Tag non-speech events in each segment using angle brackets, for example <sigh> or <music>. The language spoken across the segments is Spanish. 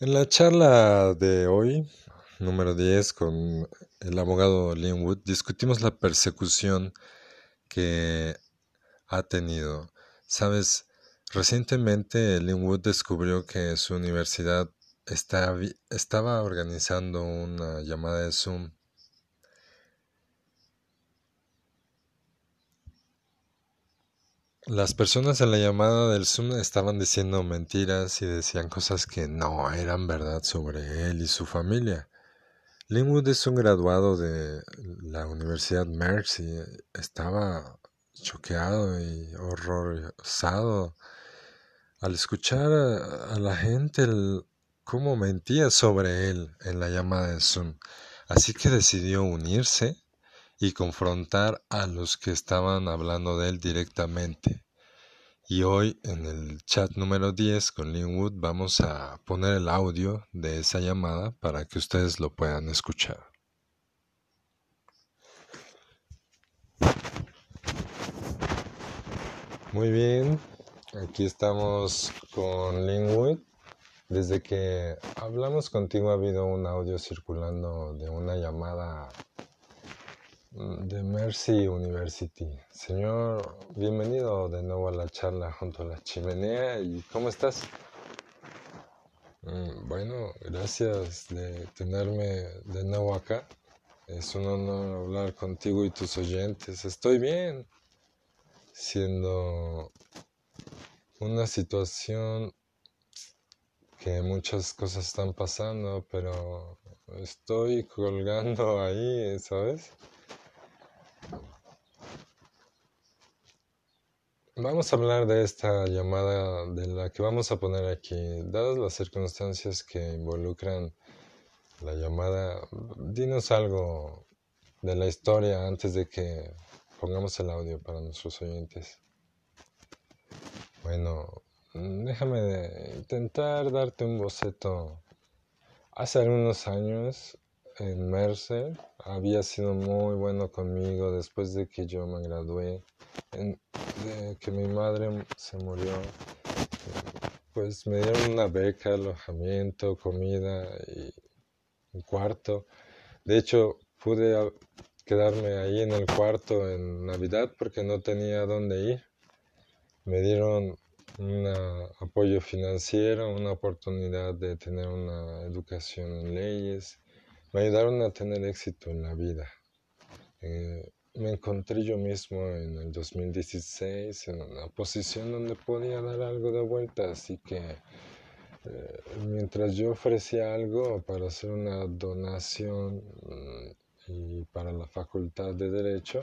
En la charla de hoy, número 10, con el abogado Linwood, discutimos la persecución que ha tenido. Sabes, recientemente Linwood descubrió que su universidad estaba organizando una llamada de Zoom Las personas en la llamada del Zoom estaban diciendo mentiras y decían cosas que no eran verdad sobre él y su familia. Linwood es un graduado de la Universidad Mercy. Estaba choqueado y horrorizado al escuchar a, la gente cómo mentía sobre él en la llamada de Zoom. Así que decidió unirse y confrontar a los que estaban hablando de él directamente. Y hoy en el chat número 10 con Linwood vamos a poner el audio de esa llamada para que ustedes lo puedan escuchar. Muy bien, aquí estamos con Linwood. Desde que hablamos contigo ha habido un audio circulando de una llamada de Mercy University. Señor, bienvenido de nuevo a la charla junto a la chimenea. ¿Y cómo estás? Mm, bueno, gracias de tenerme de nuevo acá. Es un honor hablar contigo y tus oyentes. Estoy bien, siendo una situación que muchas cosas están pasando, pero estoy colgando ahí, ¿sabes? Vamos a hablar de esta llamada de la que vamos a poner aquí. Dadas las circunstancias que involucran la llamada, dinos algo de la historia antes de que pongamos el audio para nuestros oyentes. Bueno, déjame intentar darte un boceto. Hace algunos años en Mercer había sido muy bueno conmigo después de que yo me gradué, de que mi madre se murió. Pues me dieron una beca, alojamiento, comida y un cuarto. De hecho, pude quedarme ahí en el cuarto en Navidad porque no tenía dónde ir. Me dieron un apoyo financiero, una oportunidad de tener una educación en leyes me ayudaron a tener éxito en la vida. Eh, me encontré yo mismo en el 2016 en una posición donde podía dar algo de vuelta, así que eh, mientras yo ofrecía algo para hacer una donación mm, y para la facultad de derecho,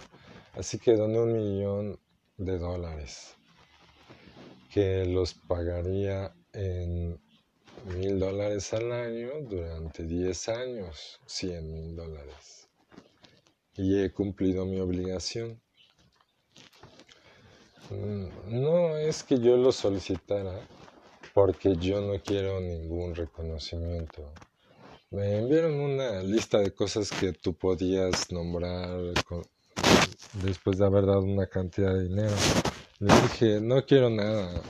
así que doné un millón de dólares que los pagaría en mil dólares al año durante 10 años, 100 mil dólares. Y he cumplido mi obligación. Mm, no es que yo lo solicitara, porque yo no quiero ningún reconocimiento. Me enviaron una lista de cosas que tú podías nombrar después de haber dado una cantidad de dinero. Le dije, no quiero nada,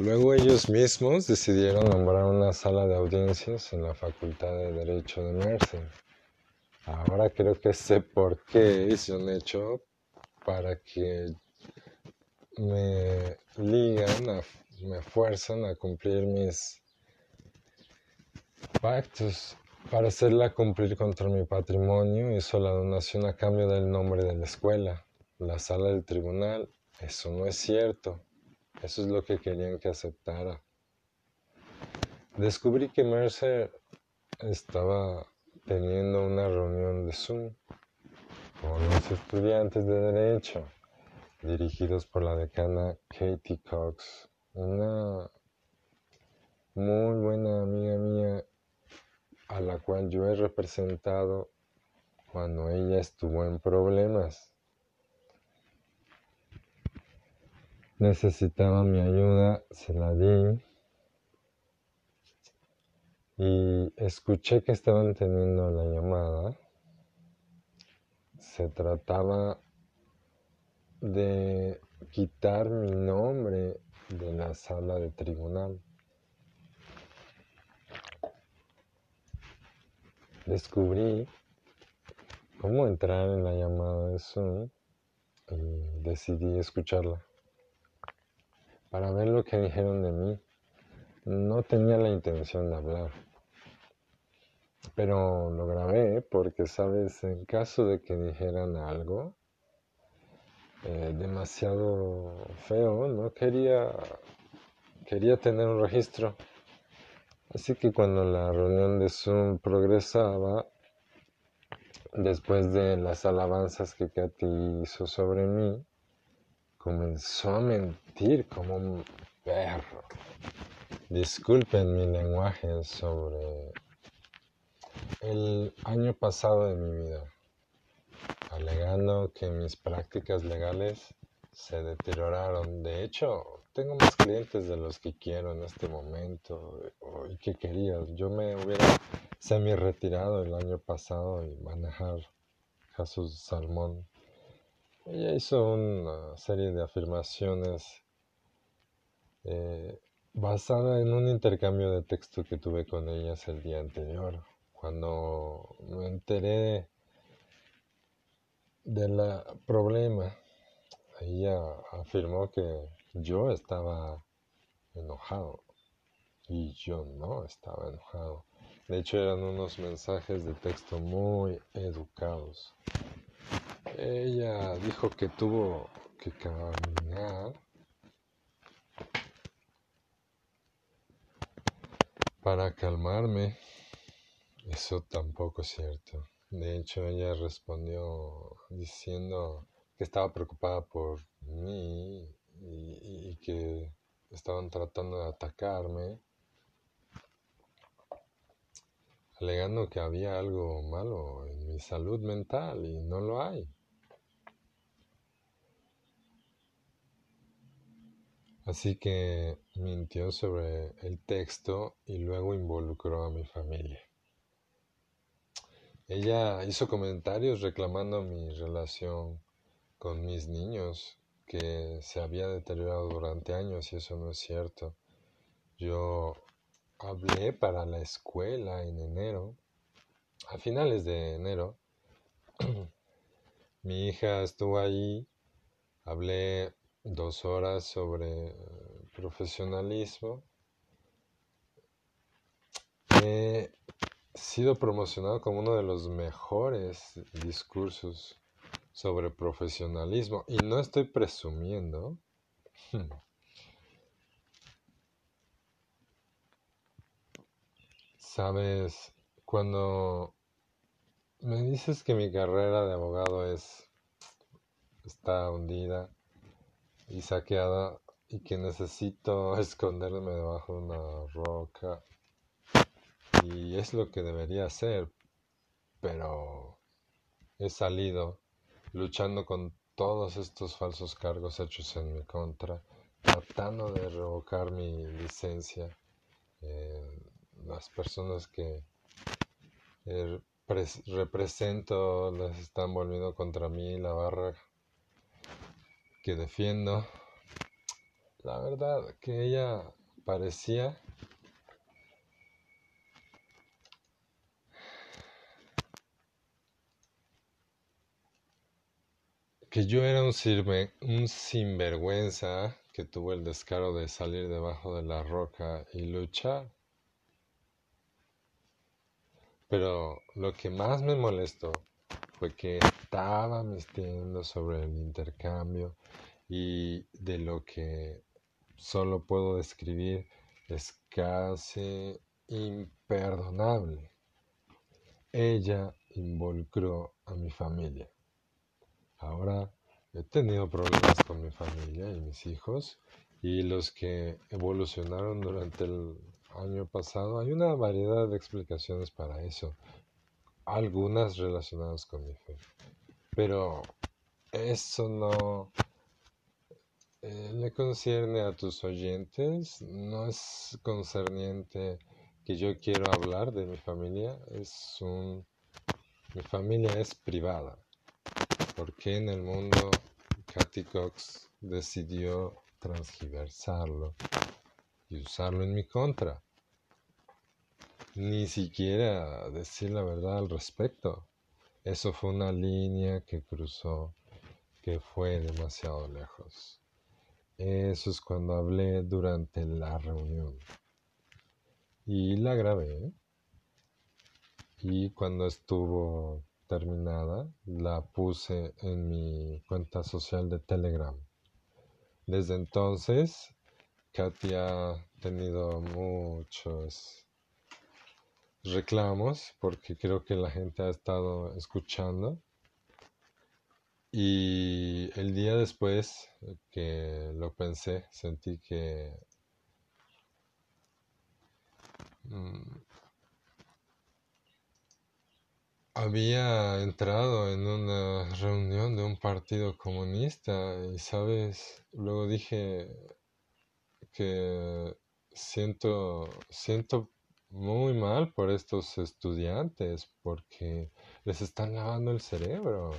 Luego ellos mismos decidieron nombrar una sala de audiencias en la Facultad de Derecho de Mercer. Ahora creo que sé por qué hice un hecho para que me ligan, me fuerzan a cumplir mis pactos. Para hacerla cumplir contra mi patrimonio hizo la donación a cambio del nombre de la escuela, la sala del tribunal. Eso no es cierto. Eso es lo que querían que aceptara. Descubrí que Mercer estaba teniendo una reunión de Zoom con los estudiantes de Derecho, dirigidos por la decana Katie Cox, una muy buena amiga mía a la cual yo he representado cuando ella estuvo en problemas. necesitaba mi ayuda, se la di y escuché que estaban teniendo la llamada. Se trataba de quitar mi nombre de la sala de tribunal. Descubrí cómo entrar en la llamada de Zoom y decidí escucharla para ver lo que dijeron de mí. No tenía la intención de hablar pero lo grabé porque, sabes, en caso de que dijeran algo eh, demasiado feo, no quería, quería tener un registro. Así que cuando la reunión de Zoom progresaba, después de las alabanzas que Katy hizo sobre mí, comenzó a mentir como un perro. Disculpen mi lenguaje sobre el año pasado de mi vida, alegando que mis prácticas legales se deterioraron. De hecho, tengo más clientes de los que quiero en este momento y que quería. Yo me hubiera semi retirado el año pasado y manejar Jesús Salmón. Ella hizo una serie de afirmaciones eh, basada en un intercambio de texto que tuve con ellas el día anterior. Cuando me enteré del problema, ella afirmó que yo estaba enojado y yo no estaba enojado. De hecho eran unos mensajes de texto muy educados. Ella dijo que tuvo que caminar para calmarme. Eso tampoco es cierto. De hecho, ella respondió diciendo que estaba preocupada por mí y, que estaban tratando de atacarme, alegando que había algo malo en mi salud mental y no lo hay. Así que mintió sobre el texto y luego involucró a mi familia. Ella hizo comentarios reclamando mi relación con mis niños, que se había deteriorado durante años y eso no es cierto. Yo hablé para la escuela en enero, a finales de enero. <clears throat> mi hija estuvo ahí, hablé dos horas sobre profesionalismo. He sido promocionado como uno de los mejores discursos sobre profesionalismo y no estoy presumiendo. <laughs> Sabes, cuando me dices que mi carrera de abogado es está hundida, y saqueada y que necesito <laughs> esconderme debajo de una roca. Y es lo que debería hacer, pero he salido luchando con todos estos falsos cargos hechos en mi contra, tratando de revocar mi licencia. Eh, las personas que eh, represento las están volviendo contra mí, la barra que defiendo, la verdad que ella parecía que yo era un, un sinvergüenza que tuvo el descaro de salir debajo de la roca y luchar. Pero lo que más me molestó fue que estaba mintiendo sobre el intercambio y de lo que solo puedo describir es casi imperdonable. Ella involucró a mi familia. Ahora he tenido problemas con mi familia y mis hijos y los que evolucionaron durante el año pasado. Hay una variedad de explicaciones para eso algunas relacionadas con mi fe. Pero eso no eh, le concierne a tus oyentes, no es concerniente que yo quiero hablar de mi familia, es un mi familia es privada. Porque en el mundo Cathy Cox decidió transgiversarlo y usarlo en mi contra? ni siquiera decir la verdad al respecto. Eso fue una línea que cruzó, que fue demasiado lejos. Eso es cuando hablé durante la reunión. Y la grabé. Y cuando estuvo terminada, la puse en mi cuenta social de Telegram. Desde entonces, Katia ha tenido muchos reclamos porque creo que la gente ha estado escuchando. Y el día después que lo pensé, sentí que mm, había entrado en una reunión de un partido comunista y, sabes, luego dije que siento, siento muy mal por estos estudiantes porque les están lavando el cerebro.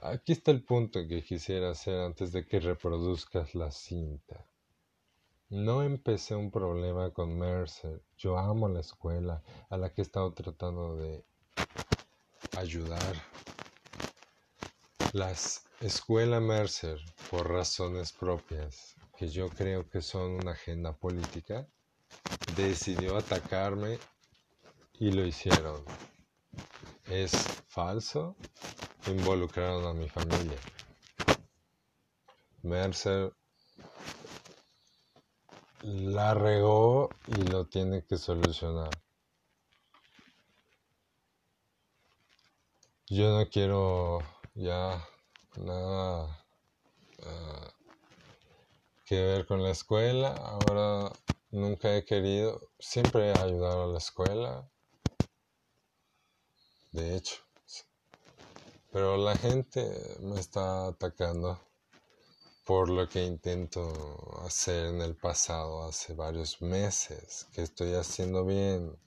Aquí está el punto que quisiera hacer antes de que reproduzcas la cinta. No empecé un problema con Mercer. Yo amo la escuela a la que he estado tratando de ayudar. La escuela Mercer, por razones propias, que yo creo que son una agenda política, decidió atacarme y lo hicieron. Es falso. Involucraron a mi familia. Mercer la regó y lo tiene que solucionar. Yo no quiero ya nada ah, que ver con la escuela. Ahora Nunca he querido, siempre he ayudado a la escuela, de hecho, pero la gente me está atacando por lo que intento hacer en el pasado, hace varios meses, que estoy haciendo bien.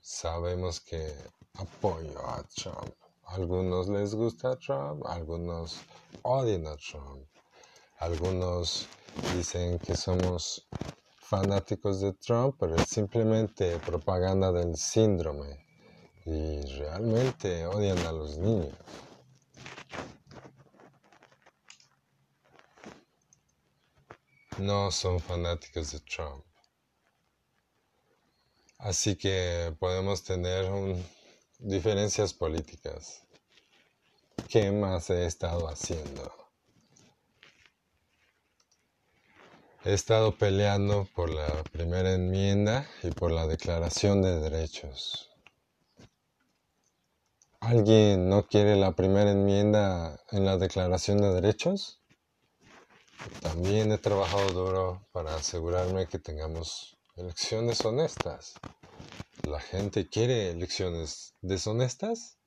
Sabemos que apoyo a Trump. algunos les gusta Trump, algunos odian a Trump. Algunos dicen que somos fanáticos de Trump, pero es simplemente propaganda del síndrome y realmente odian a los niños. No son fanáticos de Trump. Así que podemos tener diferencias políticas. ¿Qué más he estado haciendo? He estado peleando por la primera enmienda y por la declaración de derechos. ¿Alguien no quiere la primera enmienda en la declaración de derechos? También he trabajado duro para asegurarme que tengamos elecciones honestas. ¿La gente quiere elecciones deshonestas?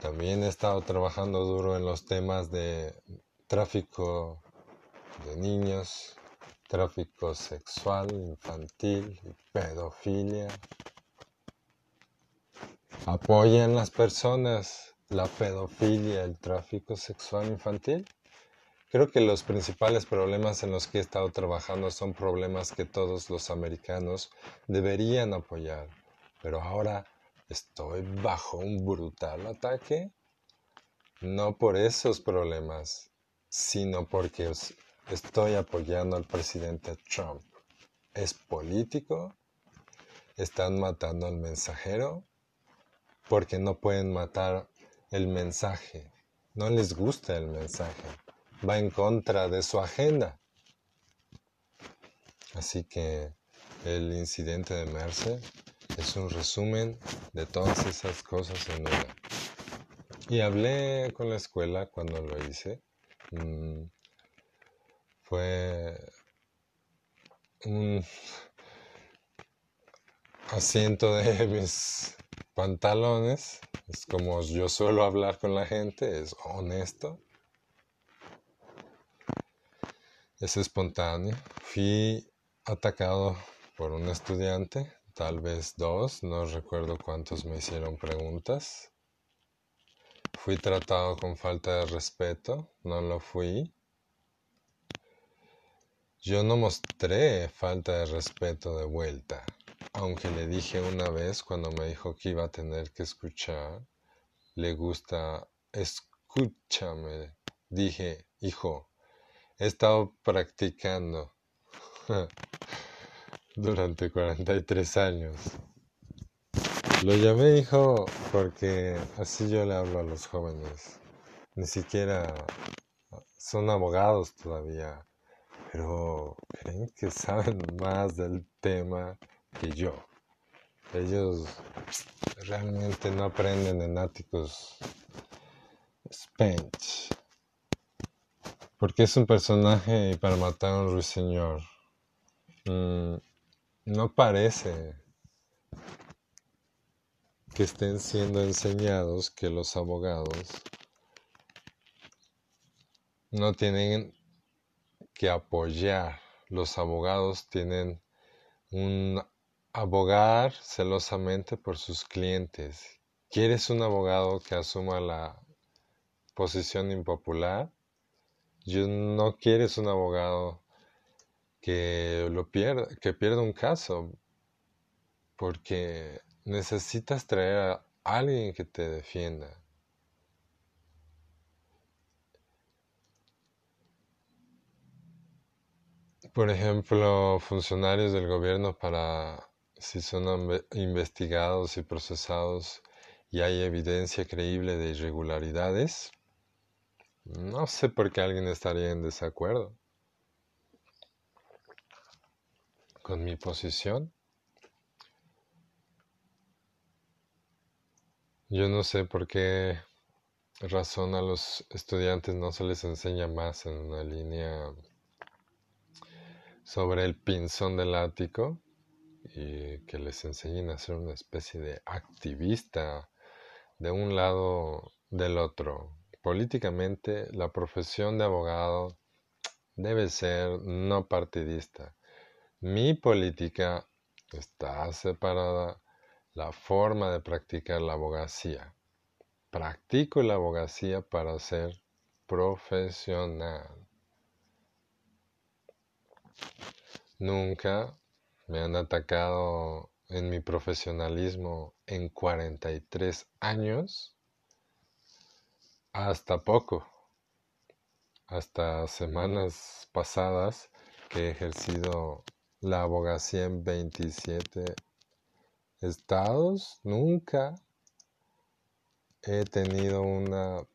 También he estado trabajando duro en los temas de tráfico de niños, tráfico sexual infantil pedofilia. ¿Apoyan las personas la pedofilia, el tráfico sexual infantil? Creo que los principales problemas en los que he estado trabajando son problemas que todos los americanos deberían apoyar, pero ahora estoy bajo un brutal ataque, no por esos problemas, sino porque Estoy apoyando al presidente Trump. ¿Es político? ¿Están matando al mensajero? Porque no pueden matar el mensaje. No les gusta el mensaje. Va en contra de su agenda. Así que el incidente de Mercer es un resumen de todas esas cosas en una. Y hablé con la escuela cuando lo hice. Mm, fue un asiento de <laughs> mis pantalones. Es como yo suelo hablar con la gente, es honesto. Es espontáneo. Fui atacado por un estudiante, tal vez dos, no recuerdo cuántos me hicieron preguntas. Fui tratado con falta de respeto, no lo fui. Yo no mostré falta de respeto de vuelta. aunque le dije una vez cuando me dijo que iba a tener que escuchar, le gusta escúchame. Dije, hijo, he estado practicando <laughs> durante 43 años. Lo llamé hijo porque así yo le hablo a los jóvenes. Ni siquiera son abogados todavía, pero creen que saben <laughs> más del tema que yo. Ellos realmente no aprenden en áticos Spence. Porque es un personaje para matar a un ruiseñor. Mm, no parece que estén siendo enseñados que los abogados no tienen que apoyar. Los abogados tienen un abogar celosamente por sus clientes. ¿Quieres un abogado que asuma la posición impopular? Yo no quieres un abogado que lo pierda, que pierda un caso, porque necesitas traer a alguien que te defienda. Por ejemplo, funcionarios del gobierno para si son investigados y procesados y hay evidencia creíble de irregularidades, no sé por qué alguien estaría en desacuerdo con mi posición. Yo no sé por qué razón a los estudiantes no se les enseña más en una línea sobre el pinzón del ático y que les enseñen a ser una especie de activista de un lado del otro. Políticamente, la profesión de abogado debe ser no partidista. Mi política está separada la forma de practicar la abogacía. Practico la abogacía para ser profesional. Nunca me han atacado en mi profesionalismo en 43 años. Hasta poco. Hasta semanas pasadas que he ejercido la abogacía en 27 estados, nunca he tenido una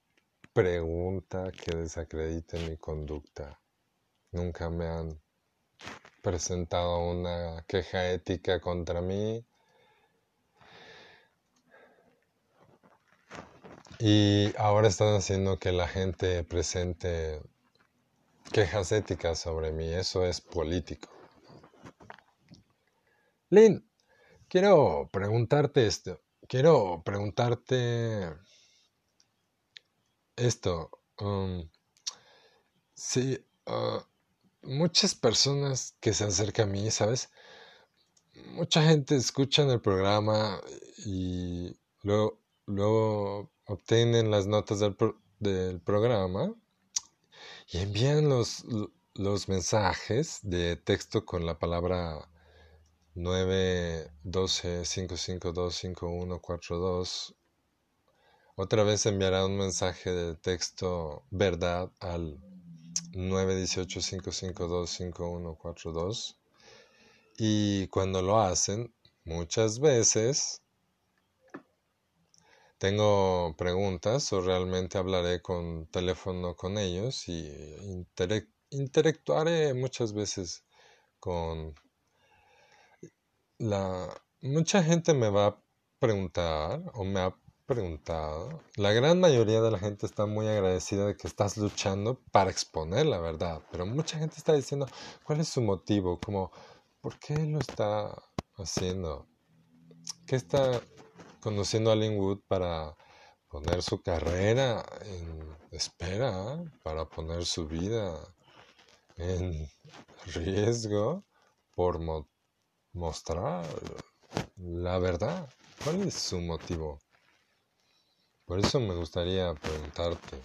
pregunta que desacredite mi conducta. Nunca me han presentado una queja ética contra mí. Y ahora están haciendo que la gente presente quejas éticas sobre mí. Eso es político. Lynn, Quiero preguntarte esto. Quiero preguntarte esto. Um, sí, uh, muchas personas que se acercan a mí, ¿sabes? Mucha gente escucha el programa y luego, luego obtienen las notas del, del programa y envían los, los mensajes de texto con la palabra 9 12 552 5142 otra vez enviará un mensaje de texto verdad al 918 552 5142 y cuando lo hacen muchas veces tengo preguntas o realmente hablaré con teléfono con ellos y interactuaré muchas veces con la, mucha gente me va a preguntar o me ha preguntado, la gran mayoría de la gente está muy agradecida de que estás luchando para exponer la verdad, pero mucha gente está diciendo, ¿cuál es su motivo? Como, ¿por qué lo está haciendo? ¿Qué está conduciendo a Linwood para poner su carrera en espera, para poner su vida en riesgo por mostrar la verdad. ¿Cuál es su motivo? Por eso me gustaría preguntarte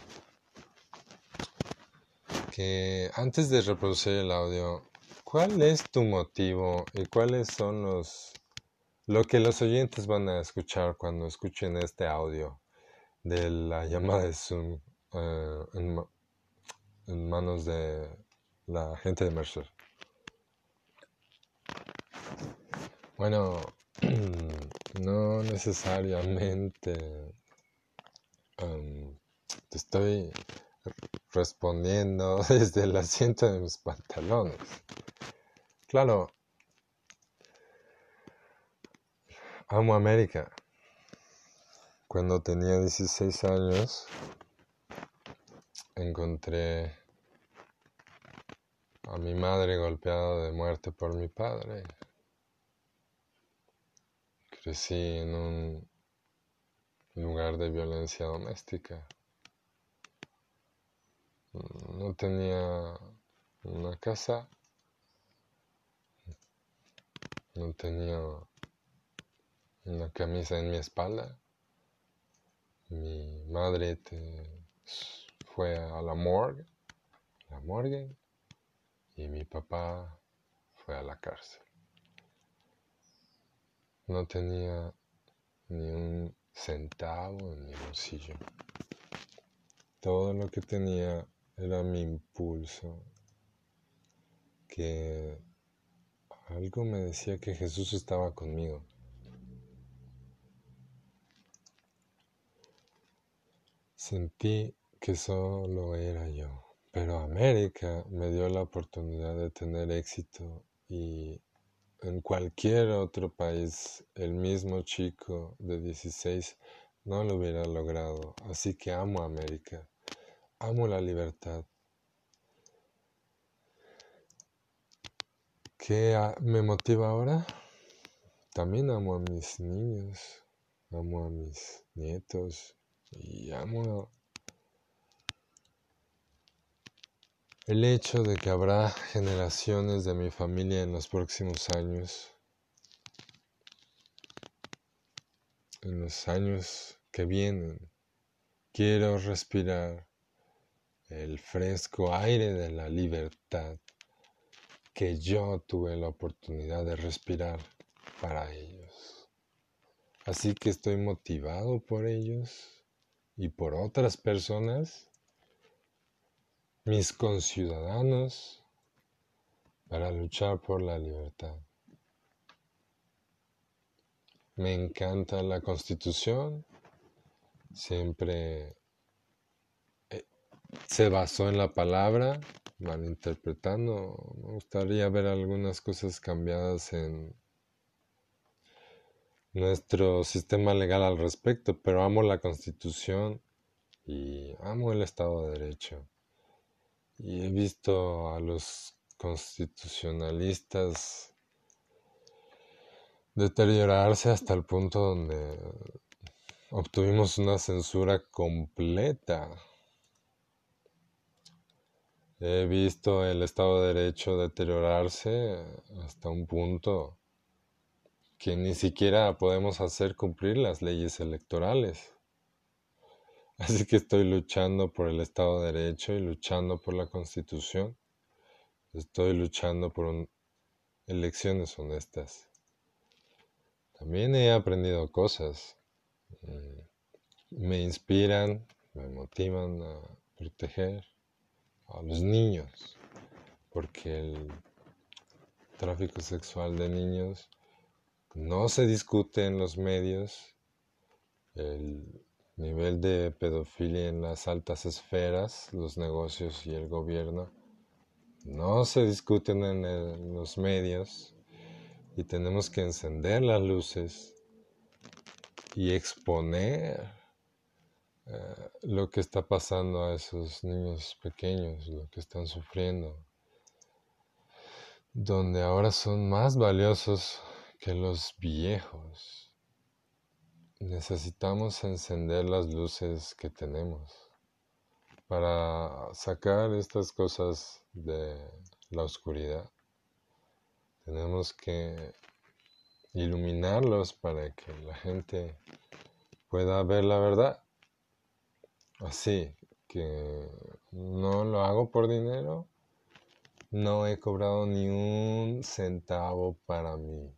que antes de reproducir el audio, ¿cuál es tu motivo y cuáles son los lo que los oyentes van a escuchar cuando escuchen este audio de la <laughs> llamada de Zoom eh, en, manos de la gente de Mercer. Bueno, <clears throat> no necesariamente um, te estoy respondiendo <laughs> desde el asiento de mis pantalones. Claro, amo América. Cuando tenía 16 años, encontré a mi madre golpeada de muerte por mi padre. Crecí en un lugar de violencia doméstica. No tenía una casa, no tenía una camisa en mi espalda. Mi madre fue a la morgue, la morgue, y mi papá fue a la cárcel. No tenía ni un centavo en mi bolsillo. Todo lo que tenía era mi impulso, que algo me decía que Jesús estaba conmigo. Sentí que solo era yo, pero América me dio la oportunidad de tener éxito y en cualquier otro país el mismo chico de 16 no lo hubiera logrado. Así que amo a América, amo la libertad. ¿Qué me motiva ahora? También amo a mis niños, amo a mis nietos y amo El hecho de que habrá generaciones de mi familia en los próximos años, en los años que vienen, quiero respirar el fresco aire de la libertad que yo tuve la oportunidad de respirar para ellos. Así que estoy motivado por ellos y por otras personas mis conciudadanos para luchar por la libertad. Me encanta la constitución, siempre eh, se basó en la palabra, malinterpretando. Me gustaría ver algunas cosas cambiadas en nuestro sistema legal al respecto, pero amo la constitución y amo el Estado de Derecho. Y he visto a los constitucionalistas deteriorarse hasta el punto donde obtuvimos una censura completa. He visto el Estado de Derecho deteriorarse hasta un punto que ni siquiera podemos hacer cumplir las leyes electorales. <laughs> Así que estoy luchando por el Estado de Derecho y luchando por la Constitución. Estoy luchando por elecciones honestas. También he aprendido cosas. Mm, me inspiran, me motivan a proteger a los niños, porque el tráfico sexual de niños no se discute en los medios. El nivel de pedofilia en las altas esferas, los negocios y el gobierno, no se discuten en, los medios y tenemos que encender las luces y exponer eh, lo que está pasando a esos niños pequeños, lo que están sufriendo, donde ahora son más valiosos que los viejos necesitamos encender las luces que tenemos para sacar estas cosas de la oscuridad. Tenemos que iluminarlos para que la gente pueda ver la verdad. Así que no lo hago por dinero, no he cobrado ni un centavo para mí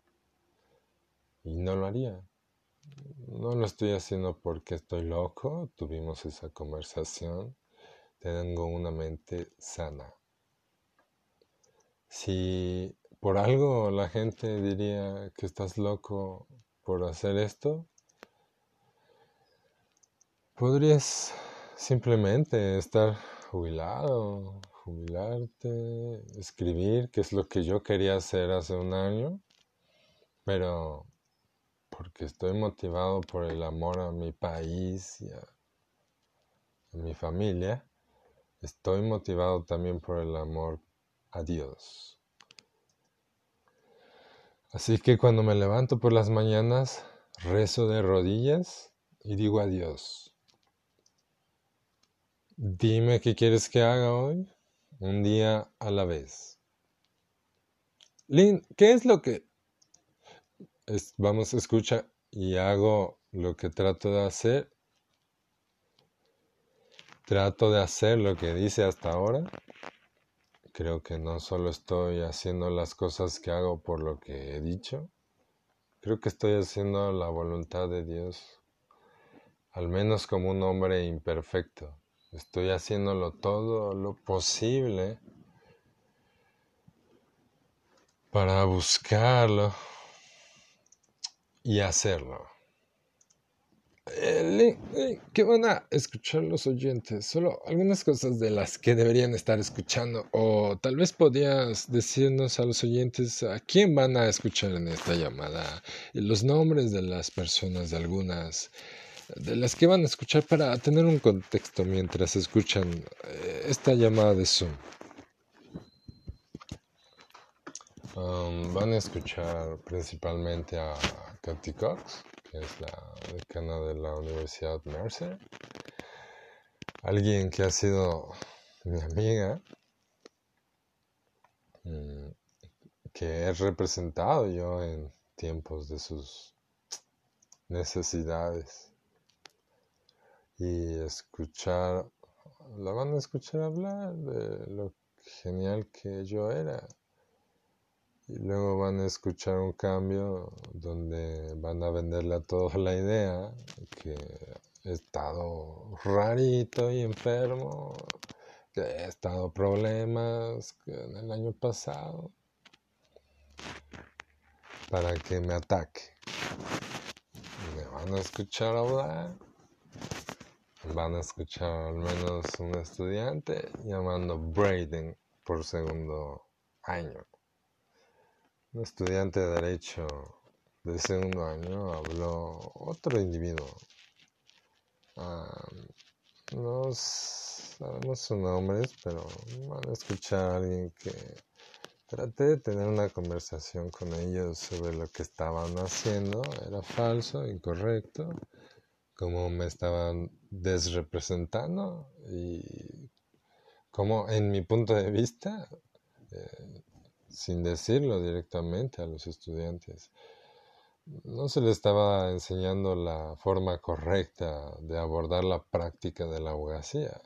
y no lo haría. No lo estoy haciendo porque estoy loco, tuvimos esa conversación, tengo una mente sana. Si por algo la gente diría que estás loco por hacer esto, podrías simplemente estar jubilado, jubilarte, escribir, que es lo que yo quería hacer hace un año, pero porque estoy motivado por el amor a mi país y a, mi familia, estoy motivado también por el amor a Dios. Así que cuando me levanto por las mañanas, rezo de rodillas y digo a Dios, dime qué quieres que haga hoy, un día a la vez. Lynn, ¿qué es lo que vamos, escucha y hago lo que trato de hacer. Trato de hacer lo que dice hasta ahora. Creo que no solo estoy haciendo las cosas que hago por lo que he dicho. Creo que estoy haciendo la voluntad de Dios. Al menos como un hombre imperfecto. Estoy haciéndolo todo lo posible para buscarlo y hacerlo. Eh, ¿Qué van a escuchar los oyentes? Solo algunas cosas de las que deberían estar escuchando. O tal vez podías decirnos a los oyentes a quién van a escuchar en esta llamada. Los nombres de las personas, de algunas, de las que van a escuchar para tener un contexto mientras escuchan eh, esta llamada de Zoom. Um, van a escuchar principalmente a Katy Cox, que es la decana de la Universidad Mercer. Alguien que ha sido mi amiga, mm, que he representado yo en tiempos de sus necesidades. Y escuchar, la van a escuchar hablar de lo genial que yo era y luego van a escuchar un cambio donde van a venderle a todos la idea que he estado rarito y enfermo, que he estado problemas en el año pasado, para que me ataque. Me van a escuchar hablar, van a escuchar al menos un estudiante llamando Braden por segundo año. Un estudiante de Derecho de segundo año habló otro individuo. no sabemos sus nombres, pero van a escuchar a alguien que traté de tener una conversación con ellos sobre lo que estaban haciendo. Era falso, incorrecto, cómo me estaban desrepresentando y cómo en mi punto de vista eh, sin decirlo directamente a los estudiantes. No se les estaba enseñando la forma correcta de abordar la práctica de la abogacía.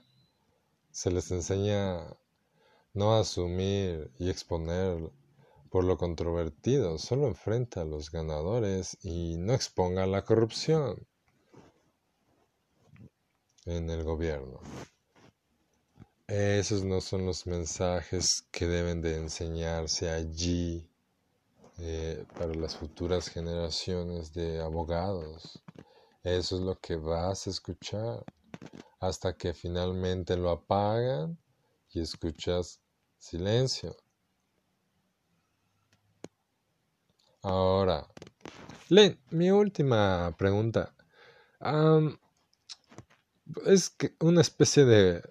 Se les enseña no asumir y exponer por lo controvertido, solo enfrenta a los ganadores y no exponga la corrupción en el gobierno. Esos no son los mensajes que deben de enseñarse allí eh, para las futuras generaciones de abogados. Eso es lo que vas a escuchar hasta que finalmente lo apagan y escuchas silencio. Ahora, Len, mi última pregunta es una especie de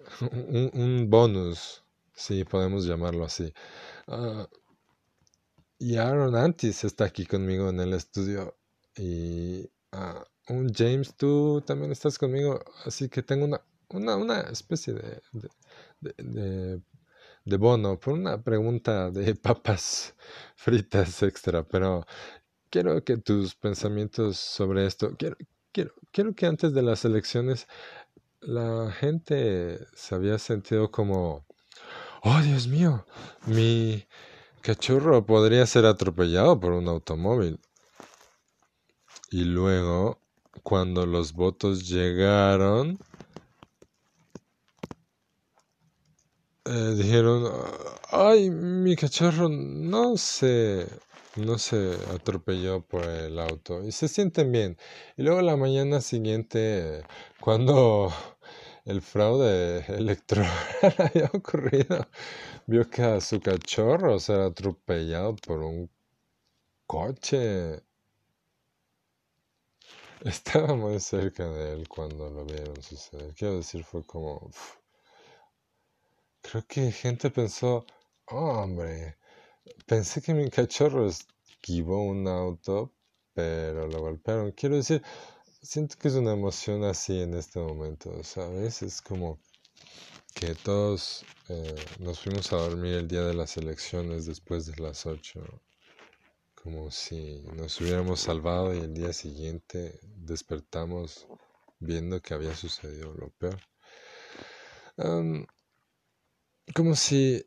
un, bonus, si podemos llamarlo así. Ah, y Aaron Antis está aquí conmigo en el estudio y uh, un James, tú también estás conmigo, así que tengo una, una, una especie de, de, de, bono por una pregunta de <laughs> papas fritas extra, pero quiero que tus pensamientos sobre esto, quiero, quiero, quiero que antes de las elecciones la gente se había sentido como, oh Dios mío, mi cachorro podría ser atropellado por un automóvil. Y luego, cuando los votos llegaron, eh, dijeron, ay, mi cachorro no se, no se atropelló por el auto y se sienten bien. Y luego la mañana siguiente, cuando <laughs> el fraude <laughs> electoral <laughs> había ocurrido, vio que a su cachorro se ha atropellado por un coche. Estaba muy cerca de él cuando lo vieron suceder. Quiero decir, fue como... Creo que gente pensó, oh, hombre, pensé que mi cachorro esquivó un auto, pero lo golpearon. Quiero decir, siento que es una emoción así en este momento, ¿sabes? Es como que todos eh, nos fuimos a dormir el día de las elecciones después de las 8, como si nos hubiéramos salvado y el día siguiente despertamos viendo que había sucedido lo peor. como si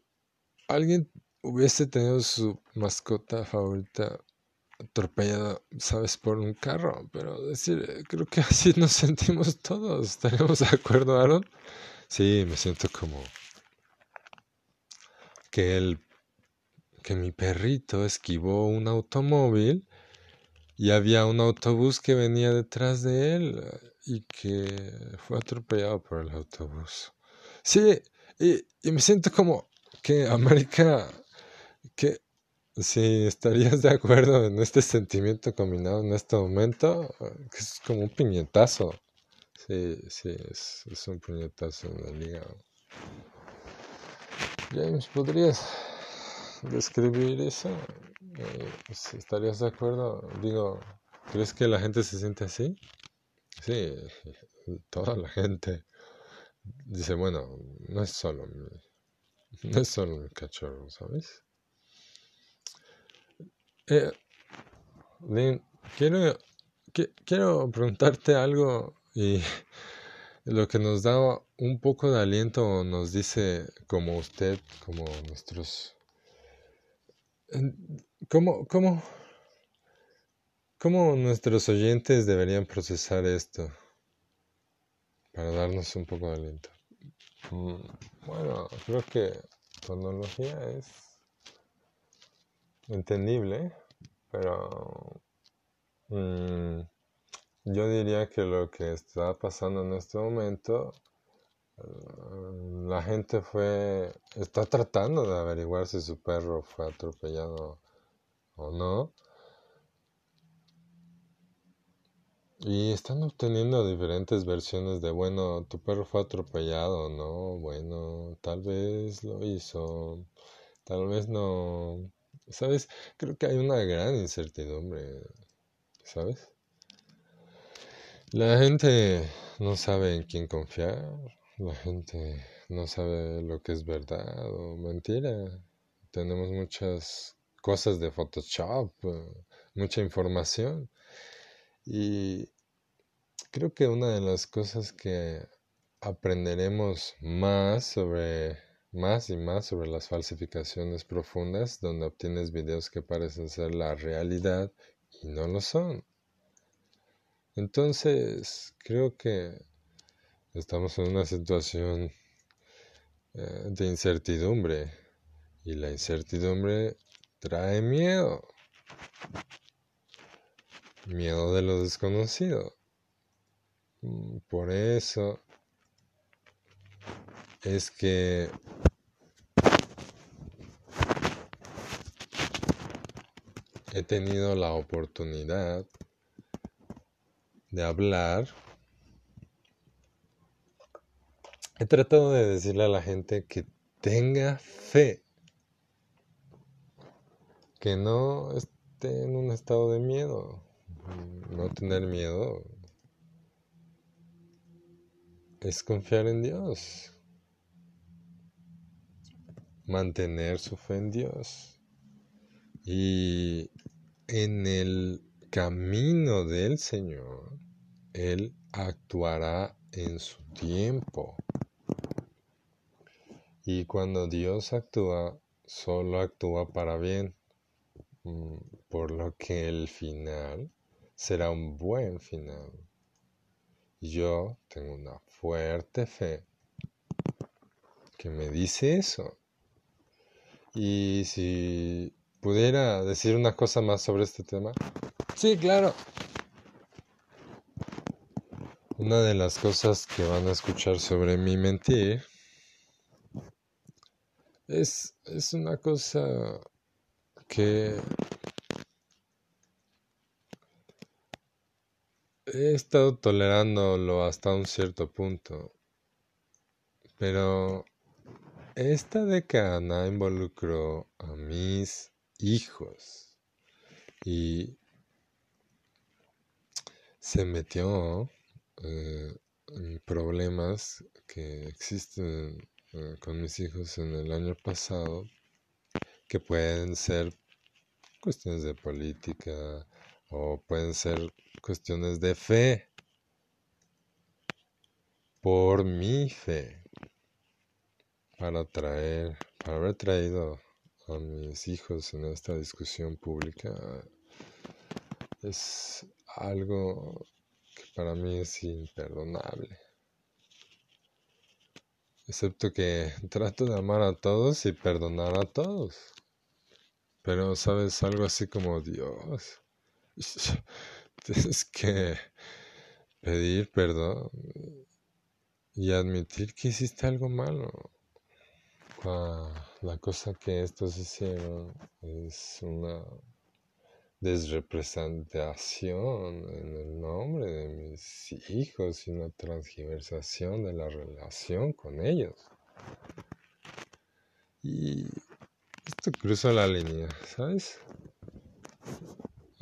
alguien hubiese tenido su mascota favorita atropellada, sabes, por un carro, pero decir, eh, creo que <laughs> así nos sentimos todos. ¿Estaremos de acuerdo, Aaron? Sí, me siento como que el que mi perrito esquivó un automóvil y había un autobús que venía detrás de él y que fue atropellado por el autobús. Sí, y, y me siento como que América, que si estarías de acuerdo en este sentimiento combinado en este momento, que es como un piñetazo. Sí, sí, es, un puñetazo en la liga. James, ¿podrías describir eso? Eh, ¿Estarías de acuerdo? Digo, ¿crees que la gente se siente así? Sí, <laughs> toda la gente dice, bueno, no es solo no es solo mi cachorro, ¿sabes? Eh, Lynn, quiero, quiero preguntarte algo y <laughs> lo que nos da un poco de aliento nos dice como usted, como nuestros... ¿Cómo, cómo, cómo nuestros oyentes deberían procesar esto para darnos un poco de aliento? Mm, bueno, creo que tecnología es entendible, pero mm, yo diría que lo que está pasando en este momento, eh, la gente fue, está tratando de averiguar si su perro fue atropellado o no. Y están obteniendo diferentes versiones de, bueno, tu perro fue atropellado, ¿no? Bueno, tal vez lo hizo, tal vez no. ¿Sabes? Creo que hay una gran incertidumbre, ¿sabes? La gente no sabe en quién confiar, la gente no sabe lo que es verdad o mentira. Tenemos muchas cosas de Photoshop, mucha información. Y creo que una de las cosas que aprenderemos más sobre más y más sobre las falsificaciones profundas donde obtienes videos que parecen ser la realidad y no lo son. Entonces, creo que estamos en una situación eh, de incertidumbre y la incertidumbre trae miedo. Miedo de lo desconocido. Mm, por eso es que he tenido la oportunidad de hablar. He tratado de decirle a la gente que tenga fe, que no esté en un estado de miedo, no tener miedo es confiar en Dios mantener su fe en Dios. Y en el camino del Señor, Él actuará en su tiempo. Y cuando Dios actúa, solo actúa para bien, mm, por lo que el final será un buen final. Yo tengo una fuerte fe que me dice eso. Y si pudiera decir una cosa más sobre este tema. Sí, claro. Una de las cosas que van a escuchar sobre mi mentir es, es una cosa que he estado tolerándolo hasta un cierto punto, pero esta década involucró a mis hijos y se metió eh, en problemas que existen eh, con mis hijos en el año pasado que pueden ser cuestiones de política o pueden ser cuestiones de fe. Por mi fe para traer para haber traído a mis hijos en esta discusión pública es algo que para mí es imperdonable. Excepto que trato de amar a todos y perdonar a todos. Pero, ¿sabes? Algo así como Dios. Tienes que pedir perdón y admitir que hiciste algo malo. La cosa que estos hicieron es una desrepresentación en el nombre de mis hijos y una transgiversación de la relación con ellos. Y esto cruza la línea, ¿sabes?